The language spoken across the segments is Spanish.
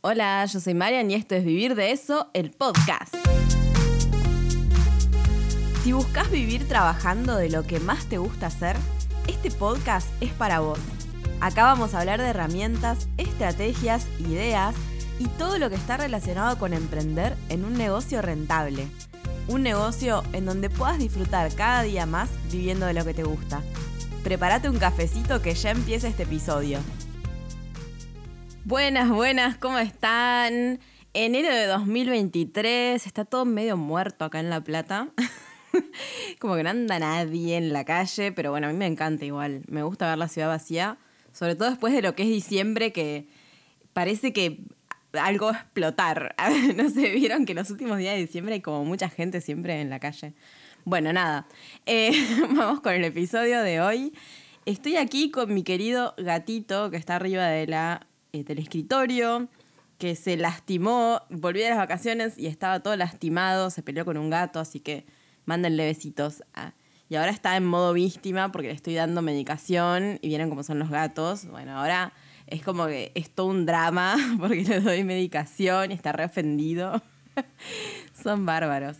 Hola, yo soy Marian y esto es Vivir de Eso, el podcast. Si buscas vivir trabajando de lo que más te gusta hacer, este podcast es para vos. Acá vamos a hablar de herramientas, estrategias, ideas y todo lo que está relacionado con emprender en un negocio rentable. Un negocio en donde puedas disfrutar cada día más viviendo de lo que te gusta. Prepárate un cafecito que ya empieza este episodio. Buenas, buenas, ¿cómo están? Enero de 2023, está todo medio muerto acá en La Plata. Como que no anda nadie en la calle, pero bueno, a mí me encanta igual. Me gusta ver la ciudad vacía, sobre todo después de lo que es diciembre, que parece que algo explotar. no sé, vieron que los últimos días de diciembre hay como mucha gente siempre en la calle. Bueno, nada, eh, vamos con el episodio de hoy. Estoy aquí con mi querido gatito que está arriba de la eh, del escritorio, que se lastimó, volvió de las vacaciones y estaba todo lastimado, se peleó con un gato, así que mándenle besitos. y ahora está en modo víctima porque le estoy dando medicación y vienen como son los gatos. Bueno, ahora es como que es todo un drama porque le doy medicación y está reofendido. son bárbaros.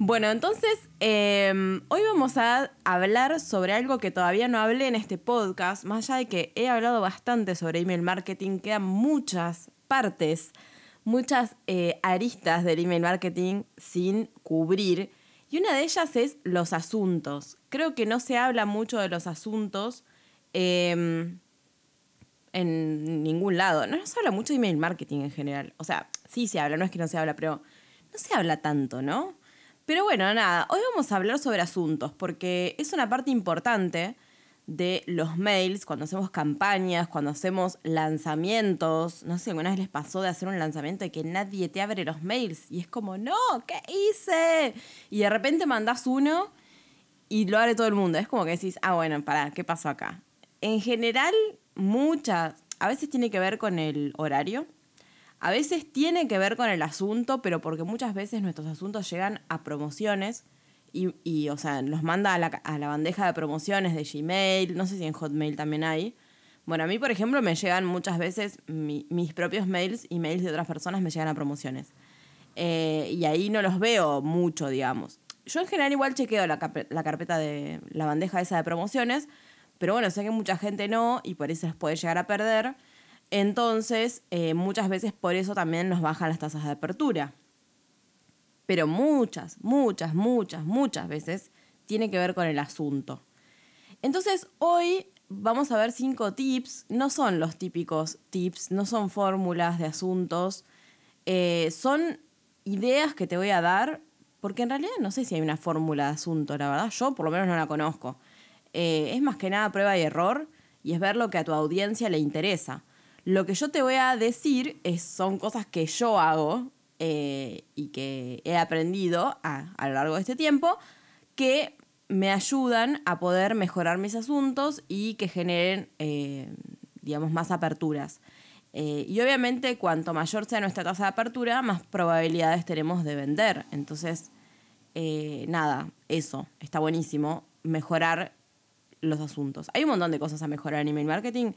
Bueno, entonces em, hoy vamos a hablar sobre algo que todavía no hablé en este podcast, más allá de que he hablado bastante sobre email marketing, quedan muchas partes, muchas eh, aristas del email marketing sin cubrir, y una de ellas es los asuntos. Creo que no se habla mucho de los asuntos em, en ningún lado, no, se habla mucho de email marketing en general, o sea, sí se habla, no es que no se habla, pero no se habla tanto, ¿no? Pero bueno, nada, hoy vamos a hablar sobre asuntos, porque es una parte importante de los mails, cuando hacemos campañas, cuando hacemos lanzamientos. No sé alguna vez les pasó de hacer un lanzamiento y que nadie te abre los mails. Y es como, no, ¿qué hice? Y de repente mandas uno y lo abre todo el mundo. Es como que decís, ah, bueno, para, ¿qué pasó acá? En general, muchas, a veces tiene que ver con el horario. A veces tiene que ver con el asunto, pero porque muchas veces nuestros asuntos llegan a promociones y, o sea, los manda a la, bandeja de promociones de Gmail, no sé si en Hotmail también hay. Bueno, a mí, por ejemplo, me llegan muchas veces mis propios mails y mails de otras personas me llegan a promociones. Eh, y ahí no los veo mucho, digamos. Yo en general igual chequeo la, la carpeta de la bandeja esa de promociones, pero bueno, sé que mucha gente no y por eso les puede llegar a perder. Entonces, eh, muchas veces por eso también nos bajan las tasas de apertura. Pero muchas, muchas, muchas, muchas veces tiene que ver con el asunto. Entonces, hoy vamos a ver cinco tips. No son los típicos tips, no son fórmulas de asuntos. Eh, son ideas que te voy a dar, porque en realidad no sé si hay una fórmula de asunto, la verdad. Yo por lo menos no la conozco. Eh, es más que nada prueba y error y es ver lo que a tu audiencia le interesa. Lo que yo te voy a decir es, son cosas que yo hago eh, y que he aprendido a, lo largo de este tiempo que me ayudan a poder mejorar mis asuntos y que generen, eh, digamos, más aperturas. Eh, y obviamente cuanto mayor sea nuestra tasa de apertura, más probabilidades tenemos de vender. Entonces, nada, eso, está buenísimo, mejorar los asuntos. Hay un montón de cosas a mejorar en email marketing.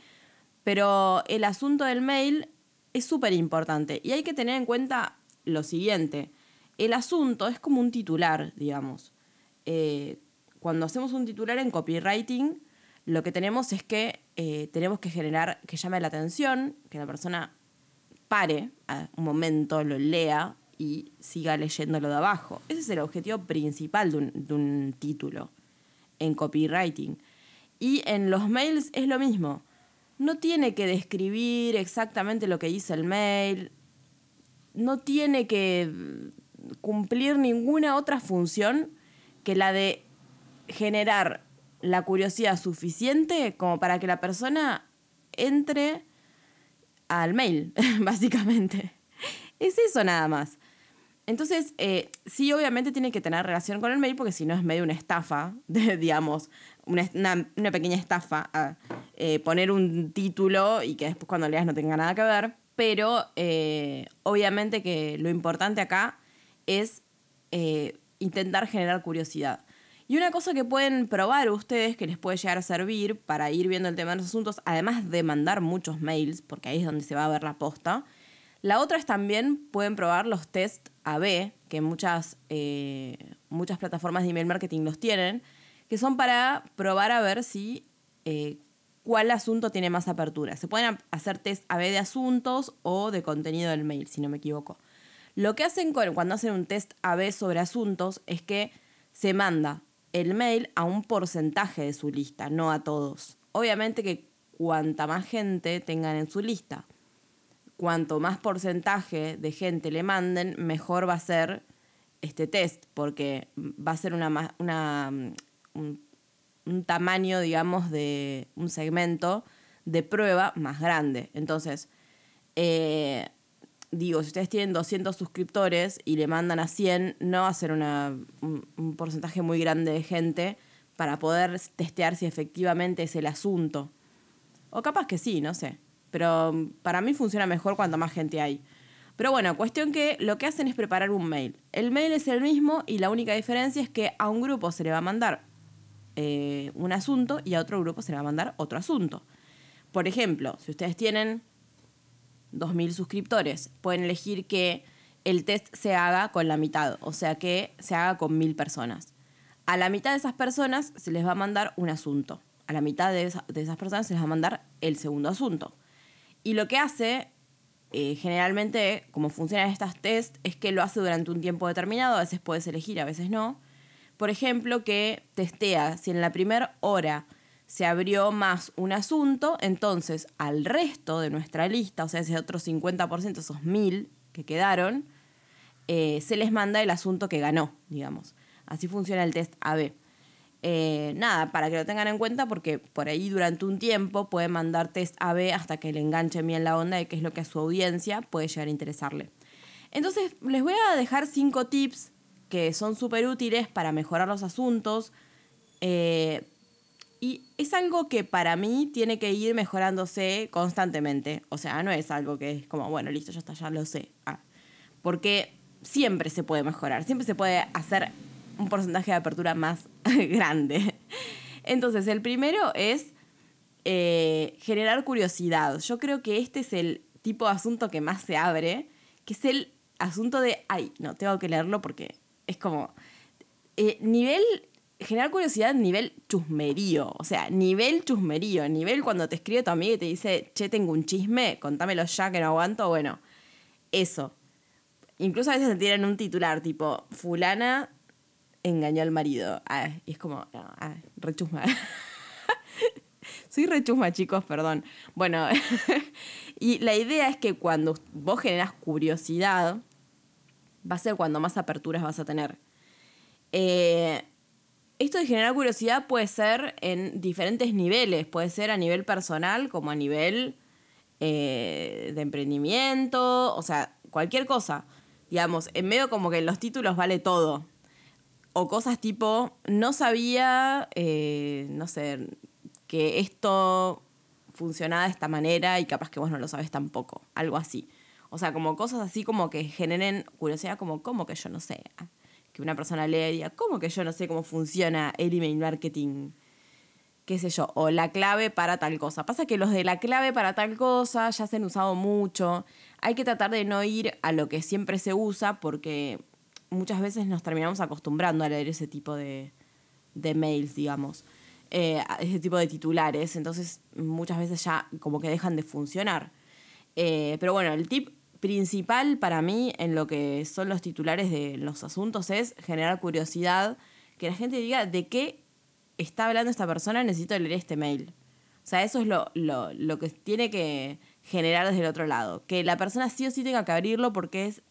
Pero el asunto del mail es súper importante y hay que tener en cuenta lo siguiente. El asunto es como un titular, digamos. Eh, cuando hacemos un titular en copywriting, lo que tenemos es que eh, tenemos que generar que llame la atención, que la persona pare a un momento, lo lea y siga leyéndolo de abajo. Ese es el objetivo principal de un, de un título en copywriting. Y en los mails es lo mismo no tiene que describir exactamente lo que dice el mail, no tiene que cumplir ninguna otra función que la de generar la curiosidad suficiente como para que la persona entre al mail, básicamente. Es eso nada más. Entonces, eh, sí, obviamente tiene que tener relación con el mail porque si no es medio una estafa, digamos, una, pequeña estafa a eh, poner un título y que después cuando leas no tenga nada que ver. Pero eh, obviamente que lo importante acá es eh, intentar generar curiosidad. Y una cosa que pueden probar ustedes que les puede llegar a servir para ir viendo el tema de los asuntos, además de mandar muchos mails, porque ahí es donde se va a ver la posta, La otra es también pueden probar los test AB, que muchas, eh, muchas plataformas de email marketing los tienen, que son para probar a ver si eh, cuál asunto tiene más apertura. Se pueden hacer test AB de asuntos o de contenido del mail, si no me equivoco. Lo que hacen cuando hacen un test AB sobre asuntos es que se manda el mail a un porcentaje de su lista, no a todos. Obviamente que cuanta más gente tengan en su lista, cuanto más porcentaje de gente le manden, mejor va a ser este test, porque va a ser una, una un, tamaño, digamos, de un segmento de prueba más grande. Entonces, eh, digo, si ustedes tienen 200 suscriptores y le mandan a 100, no va a ser un, porcentaje muy grande de gente para poder testear si efectivamente es el asunto. O capaz que sí, no sé. Pero mm, para mí funciona mejor cuanto más gente hay. Pero bueno, cuestión que lo que hacen es preparar un mail. El mail es el mismo y la única diferencia es que a un grupo se le va a mandar eh, un asunto y a otro grupo se le va a mandar otro asunto. Por ejemplo, si ustedes tienen 2.000 suscriptores, pueden elegir que el test se haga con la mitad, o sea que se haga con 1.000 personas. A la mitad de esas personas se les va a mandar un asunto. A la mitad de, esas personas se les va a mandar el segundo asunto. Y lo que hace, eh, generalmente, como funcionan estas test, es que lo hace durante un tiempo determinado, a veces puedes elegir, a veces no. Por ejemplo, que testea si en la primera hora se abrió más un asunto, entonces al resto de nuestra lista, o sea, ese otro 50%, esos mil que quedaron, eh, se les manda el asunto que ganó, digamos. Así funciona el test AB. Eh, nada, para que lo tengan en cuenta, porque por ahí durante un tiempo pueden mandar test AB hasta que le enganchen bien la onda de qué es lo que a su audiencia puede llegar a interesarle. Entonces, les voy a dejar cinco tips que son súper útiles para mejorar los asuntos. Eh, y es algo que para mí tiene que ir mejorándose constantemente. O sea, no es algo que es como, bueno, listo, ya está, ya lo sé. Ah, porque siempre se puede mejorar, siempre se puede hacer un porcentaje de apertura más grande. Entonces, el primero es eh, generar curiosidad. Yo creo que este es el tipo de asunto que más se abre, que es el asunto de, ay, no, tengo que leerlo porque es como, eh, nivel generar curiosidad nivel chusmerío, o sea, nivel chusmerío, nivel cuando te escribe tu amiga y te dice, che, tengo un chisme, contámelo ya que no aguanto, bueno, eso. Incluso a veces se tiran un titular tipo, fulana engañó al marido. Ah, y es como, ah, rechusma. Soy rechusma, chicos, perdón. Bueno, y la idea es que cuando vos generas curiosidad, va a ser cuando más aperturas vas a tener. Eh, esto de generar curiosidad puede ser en diferentes niveles, puede ser a nivel personal como a nivel eh, de emprendimiento, o sea, cualquier cosa. Digamos, en medio como que en los títulos vale todo. O cosas tipo, no sabía, eh, no sé, que esto funcionaba de esta manera y capaz que vos no lo sabes tampoco, algo así. O sea, como cosas así como que generen curiosidad, como, ¿cómo que yo no sé? que una persona lea y diga, ¿cómo que yo no sé cómo funciona el email marketing? qué sé yo, o la clave para tal cosa. Pasa que los de la clave para tal cosa ya se han usado mucho. Hay que tratar de no ir a lo que siempre se usa porque muchas veces nos terminamos acostumbrando a leer ese tipo de, de mails, digamos, eh, ese tipo de titulares. Entonces muchas veces ya como que dejan de funcionar. Eh, pero bueno, el tip principal para mí en lo que son los titulares de los asuntos es generar curiosidad, que la gente diga de qué está hablando esta persona, necesito leer este mail. O sea, eso es lo, lo, que tiene que generar desde el otro lado. Que la persona sí o sí tenga que abrirlo porque es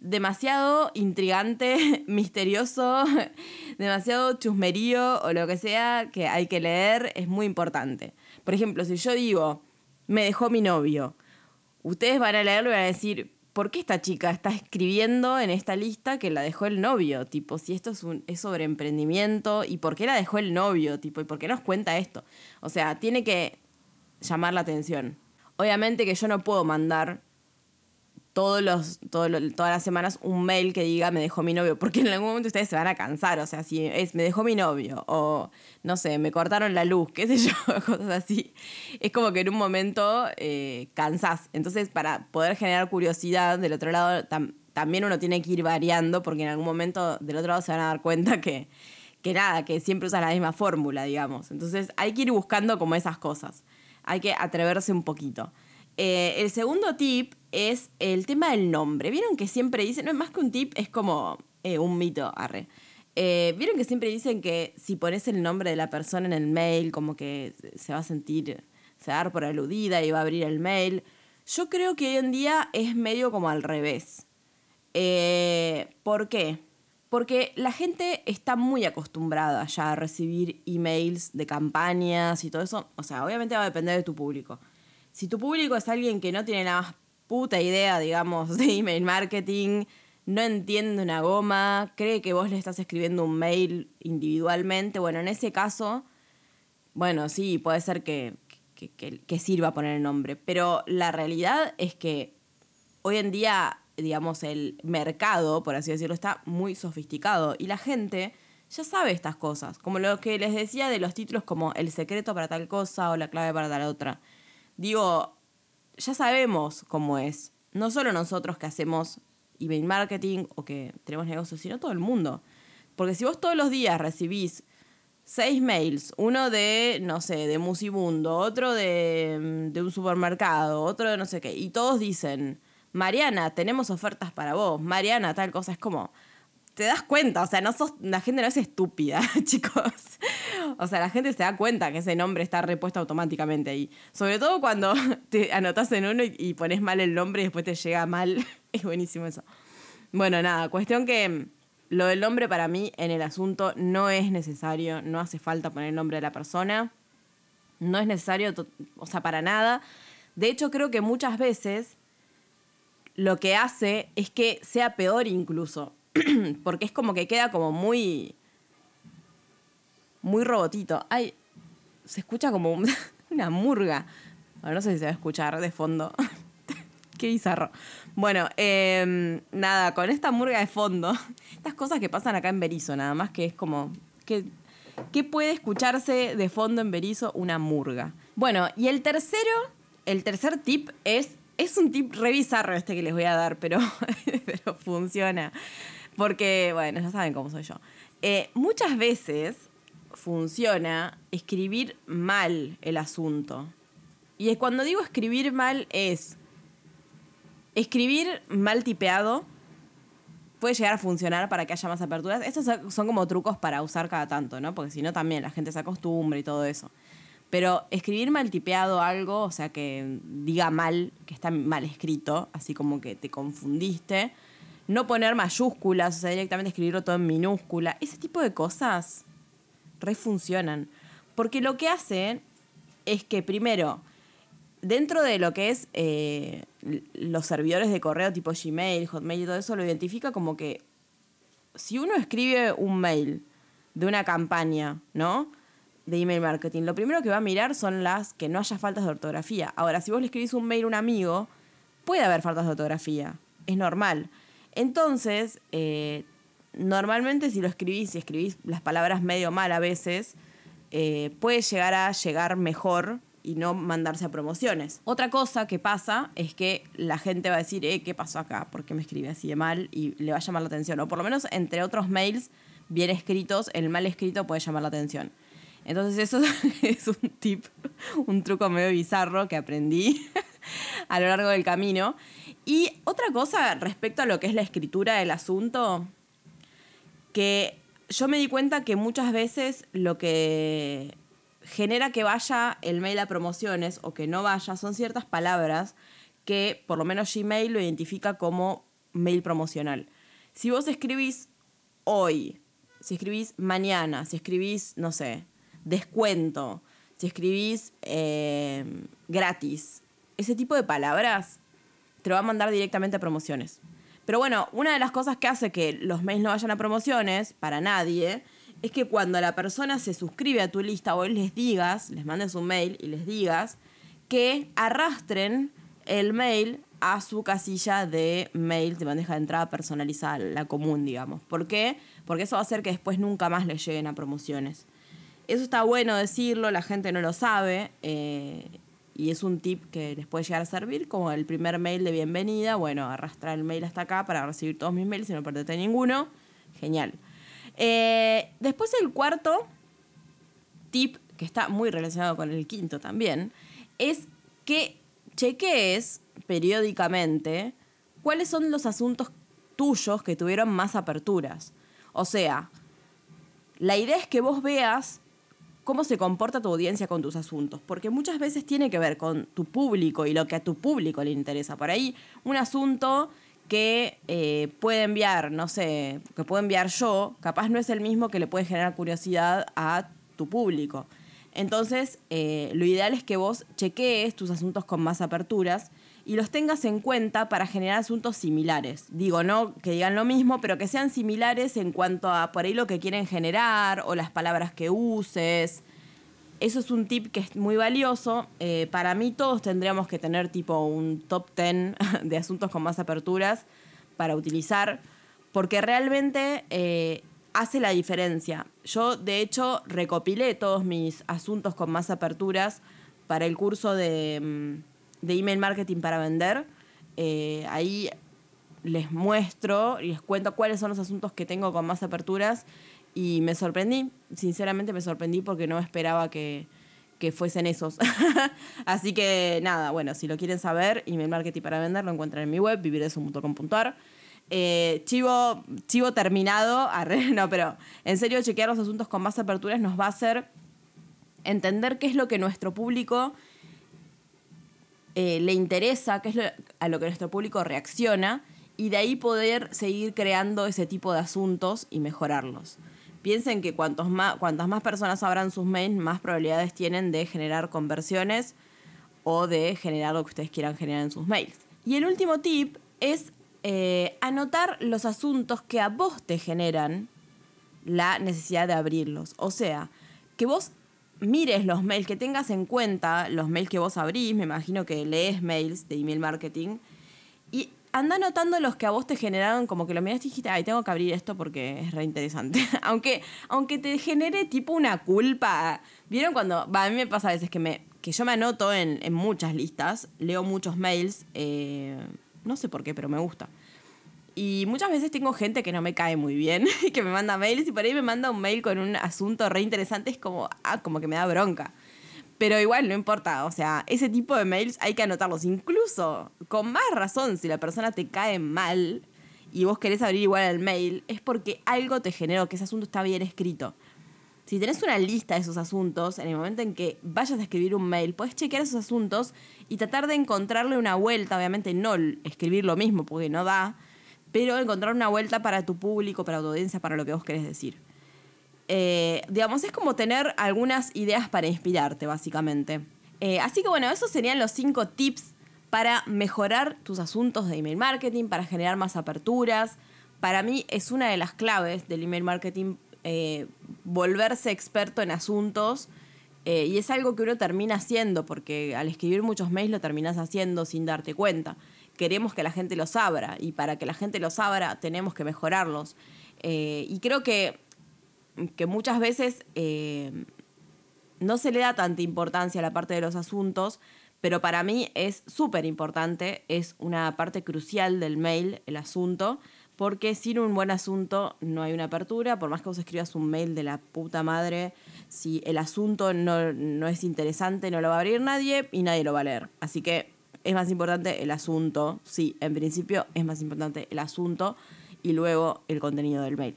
demasiado intrigante, misterioso, demasiado chusmerío o lo que sea que hay que leer, es muy importante. Por ejemplo, si yo digo, me dejó mi novio, ustedes van a leerlo y van a decir, ¿por qué esta chica está escribiendo en esta lista que la dejó el novio? Tipo, si esto es, un, es sobre emprendimiento, ¿y por qué la dejó el novio? Tipo, ¿y por qué nos cuenta esto? O sea, tiene que llamar la atención. Obviamente que yo no puedo mandar todos los, todas las semanas un mail que diga me dejó mi novio, porque en algún momento ustedes se van a cansar, o sea, si es me dejó mi novio, o no sé, me cortaron la luz, qué sé yo, cosas así, es como que en un momento eh, cansás. Entonces, para poder generar curiosidad del otro lado, también uno tiene que ir variando, porque en algún momento del otro lado se van a dar cuenta que, que nada, que siempre usas la misma fórmula, digamos. Entonces, hay que ir buscando como esas cosas. Hay que atreverse un poquito. Eh, el segundo tip es el tema del nombre. Vieron que siempre dicen, no es más que un tip, es como eh, un mito, arre. Eh, Vieron que siempre dicen que si pones el nombre de la persona en el mail, como que se va a sentir, se va a dar por aludida y va a abrir el mail. Yo creo que hoy en día es medio como al revés. ¿Por qué? Porque la gente está muy acostumbrada ya a recibir emails de campañas y todo eso. O sea, obviamente va a depender de tu público si tu público es alguien que no tiene la más puta idea, digamos, de email marketing, no entiende una goma, cree que vos le estás escribiendo un mail individualmente, bueno, en ese caso, bueno, sí, puede ser que, que, sirva poner el nombre, pero la realidad es que hoy en día, digamos, el mercado, por así decirlo, está muy sofisticado y la gente ya sabe estas cosas, como lo que les decía de los títulos como el secreto para tal cosa o la clave para tal otra. Digo, ya sabemos cómo es. No solo nosotros que hacemos email marketing o que tenemos negocios, sino todo el mundo. Porque si vos todos los días recibís seis mails, uno de, no sé, de Musibundo, otro de, de un supermercado, otro de no sé qué, y todos dicen, Mariana, tenemos ofertas para vos, Mariana, tal cosa, es como, te das cuenta, o sea, no sos, la gente no es estúpida, chicos. O sea, la gente se da cuenta que ese nombre está repuesto automáticamente ahí. Sobre todo cuando te anotas en uno y, pones mal el nombre y después te llega mal. Es buenísimo eso. Bueno, nada, cuestión que lo del nombre para mí en el asunto no es necesario, no hace falta poner el nombre de la persona. No es necesario, o sea, para nada. De hecho, creo que muchas veces lo que hace es que sea peor incluso. porque es como que queda como muy. muy robotito. Ay, se escucha como una murga. no sé si se va a escuchar de fondo. Qué bizarro. Bueno, em, nada, con esta murga de fondo, estas cosas que pasan acá en Berizo, nada más que es como. ¿Qué, ¿Qué puede escucharse de fondo en Berizo? Una murga. Bueno, y el tercero, el tercer tip es. Es un tip re bizarro este que les voy a dar, pero, pero funciona. Porque, bueno, ya saben cómo soy yo. Eh, muchas veces funciona escribir mal el asunto. Y cuando digo escribir mal es escribir mal tipeado puede llegar a funcionar para que haya más aperturas. Estos son como trucos para usar cada tanto, ¿no? Porque si no también la gente se acostumbra y todo eso. Pero escribir mal tipeado algo, o sea, que diga mal, que está mal escrito, así como que te confundiste, no poner mayúsculas, o sea, directamente escribirlo todo en minúscula. Ese tipo de cosas refuncionan. Porque lo que hacen es que, primero, dentro de lo que es eh, los servidores de correo tipo Gmail, Hotmail y todo eso, lo identifica como que si uno escribe un mail de una campaña, ¿no? De email marketing, lo primero que va a mirar son las que no haya faltas de ortografía. Ahora, si vos le escribís un mail a un amigo, puede haber faltas de ortografía. Es normal. Entonces, eh, normalmente si lo escribís, si escribís las palabras medio mal a veces, eh, puede llegar a llegar mejor y no mandarse a promociones. Otra cosa que pasa es que la gente va a decir, eh, ¿qué pasó acá? ¿Por qué me escribe así de mal? Y le va a llamar la atención. O por lo menos entre otros mails bien escritos, el mal escrito puede llamar la atención. Entonces eso es un tip, un truco medio bizarro que aprendí a lo largo del camino. Y otra cosa respecto a lo que es la escritura del asunto, que yo me di cuenta que muchas veces lo que genera que vaya el mail a promociones o que no vaya son ciertas palabras que por lo menos Gmail lo identifica como mail promocional. Si vos escribís hoy, si escribís mañana, si escribís, no sé, descuento, si escribís eh, gratis, ese tipo de palabras te lo va a mandar directamente a promociones. Pero bueno, una de las cosas que hace que los mails no vayan a promociones para nadie es que cuando la persona se suscribe a tu lista o les digas, les mandes un mail y les digas que arrastren el mail a su casilla de mail de bandeja de entrada personalizada, la común, digamos. ¿Por qué? Porque eso va a hacer que después nunca más le lleguen a promociones. Eso está bueno decirlo, la gente no lo sabe. Eh, y es un tip que les puede llegar a servir, como el primer mail de bienvenida. Bueno, arrastrar el mail hasta acá para recibir todos mis mails y no perderte ninguno. Genial. Eh, después el cuarto tip, que está muy relacionado con el quinto también, es que chequees periódicamente cuáles son los asuntos tuyos que tuvieron más aperturas. O sea, la idea es que vos veas cómo se comporta tu audiencia con tus asuntos, porque muchas veces tiene que ver con tu público y lo que a tu público le interesa. Por ahí, un asunto que eh, puede enviar, no sé, que puedo enviar yo, capaz no es el mismo que le puede generar curiosidad a tu público. Entonces, eh, lo ideal es que vos chequees tus asuntos con más aperturas y los tengas en cuenta para generar asuntos similares. Digo, no que digan lo mismo, pero que sean similares en cuanto a por ahí lo que quieren generar o las palabras que uses. Eso es un tip que es muy valioso. Eh, para mí todos tendríamos que tener tipo un top 10 de asuntos con más aperturas para utilizar, porque realmente eh, hace la diferencia. Yo, de hecho, recopilé todos mis asuntos con más aperturas para el curso de... De email marketing para vender. Eh, ahí les muestro y les cuento cuáles son los asuntos que tengo con más aperturas y me sorprendí, sinceramente me sorprendí porque no esperaba que, fuesen esos. Así que nada, bueno, si lo quieren saber, email marketing para vender lo encuentran en mi web, vivireso.com.ar. Eh, chivo, chivo terminado, no, pero en serio chequear los asuntos con más aperturas nos va a hacer entender qué es lo que nuestro público eh, le interesa, qué es a lo que nuestro público reacciona, y de ahí poder seguir creando ese tipo de asuntos y mejorarlos. Piensen que cuantos más, cuantas más personas abran sus mails, más probabilidades tienen de generar conversiones o de generar lo que ustedes quieran generar en sus mails. Y el último tip es eh, anotar los asuntos que a vos te generan la necesidad de abrirlos. O sea, que vos mires los mails, que tengas en cuenta los mails que vos abrís, me imagino que lees mails de email marketing, y anda notando los que a vos te generaron, como que lo miraste y dijiste, ay, tengo que abrir esto porque es re interesante. aunque, aunque te genere tipo una culpa. ¿Vieron cuando.? a mí me pasa a veces que, me, que yo me anoto en, muchas listas, leo muchos mails, eh, no sé por qué, pero me gusta. Y muchas veces tengo gente que no me cae muy bien, que me manda mails y por ahí me manda un mail con un asunto re interesante, es como, ah, como que me da bronca. Pero igual no importa, o sea, ese tipo de mails hay que anotarlos. Incluso, con más razón, si la persona te cae mal y vos querés abrir igual el mail, es porque algo te generó, que ese asunto está bien escrito. Si tenés una lista de esos asuntos, en el momento en que vayas a escribir un mail, puedes chequear esos asuntos y tratar de encontrarle una vuelta. Obviamente no escribir lo mismo, porque no da, pero encontrar una vuelta para tu público, para tu audiencia, para lo que vos querés decir. Eh, digamos, es como tener algunas ideas para inspirarte, básicamente. Eh, así que bueno, esos serían los cinco tips para mejorar tus asuntos de email marketing, para generar más aperturas. Para mí es una de las claves del email marketing eh, volverse experto en asuntos. y es algo que uno termina haciendo, porque al escribir muchos mails lo terminas haciendo sin darte cuenta queremos que la gente los abra y para que la gente los abra tenemos que mejorarlos. Eh, y creo que, que muchas veces eh, no se le da tanta importancia a la parte de los asuntos, pero para mí es súper importante, es una parte crucial del mail, el asunto, porque sin un buen asunto no hay una apertura, por más que vos escribas un mail de la puta madre, si el asunto no, no es interesante, no lo va a abrir nadie y nadie lo va a leer. Así que es más importante el asunto. Sí, en principio es más importante el asunto y luego el contenido del mail.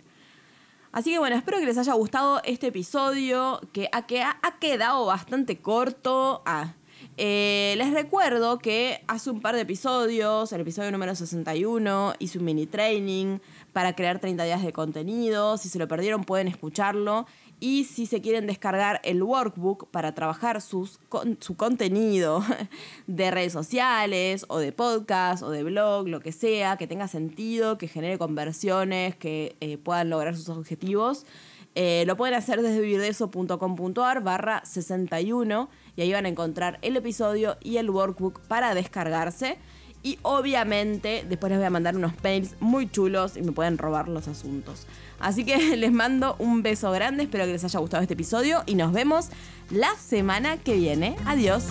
Así que bueno, espero que les haya gustado este episodio que ha, ha quedado bastante corto. Ah, eh, les recuerdo que hace un par de episodios, el episodio número 61, hice un mini training para crear 30 días de contenido. Si se lo perdieron pueden escucharlo y si se quieren descargar el workbook para trabajar sus, su contenido de redes sociales o de podcast o de blog, lo que sea, que tenga sentido, que genere conversiones, que eh, puedan lograr sus objetivos, eh, lo pueden hacer desde vivirdeso.com.ar barra 61 y ahí van a encontrar el episodio y el workbook para descargarse. Y obviamente después les voy a mandar unos mails muy chulos y me pueden robar los asuntos. Así que les mando un beso grande, espero que les haya gustado este episodio y nos vemos la semana que viene. Adiós.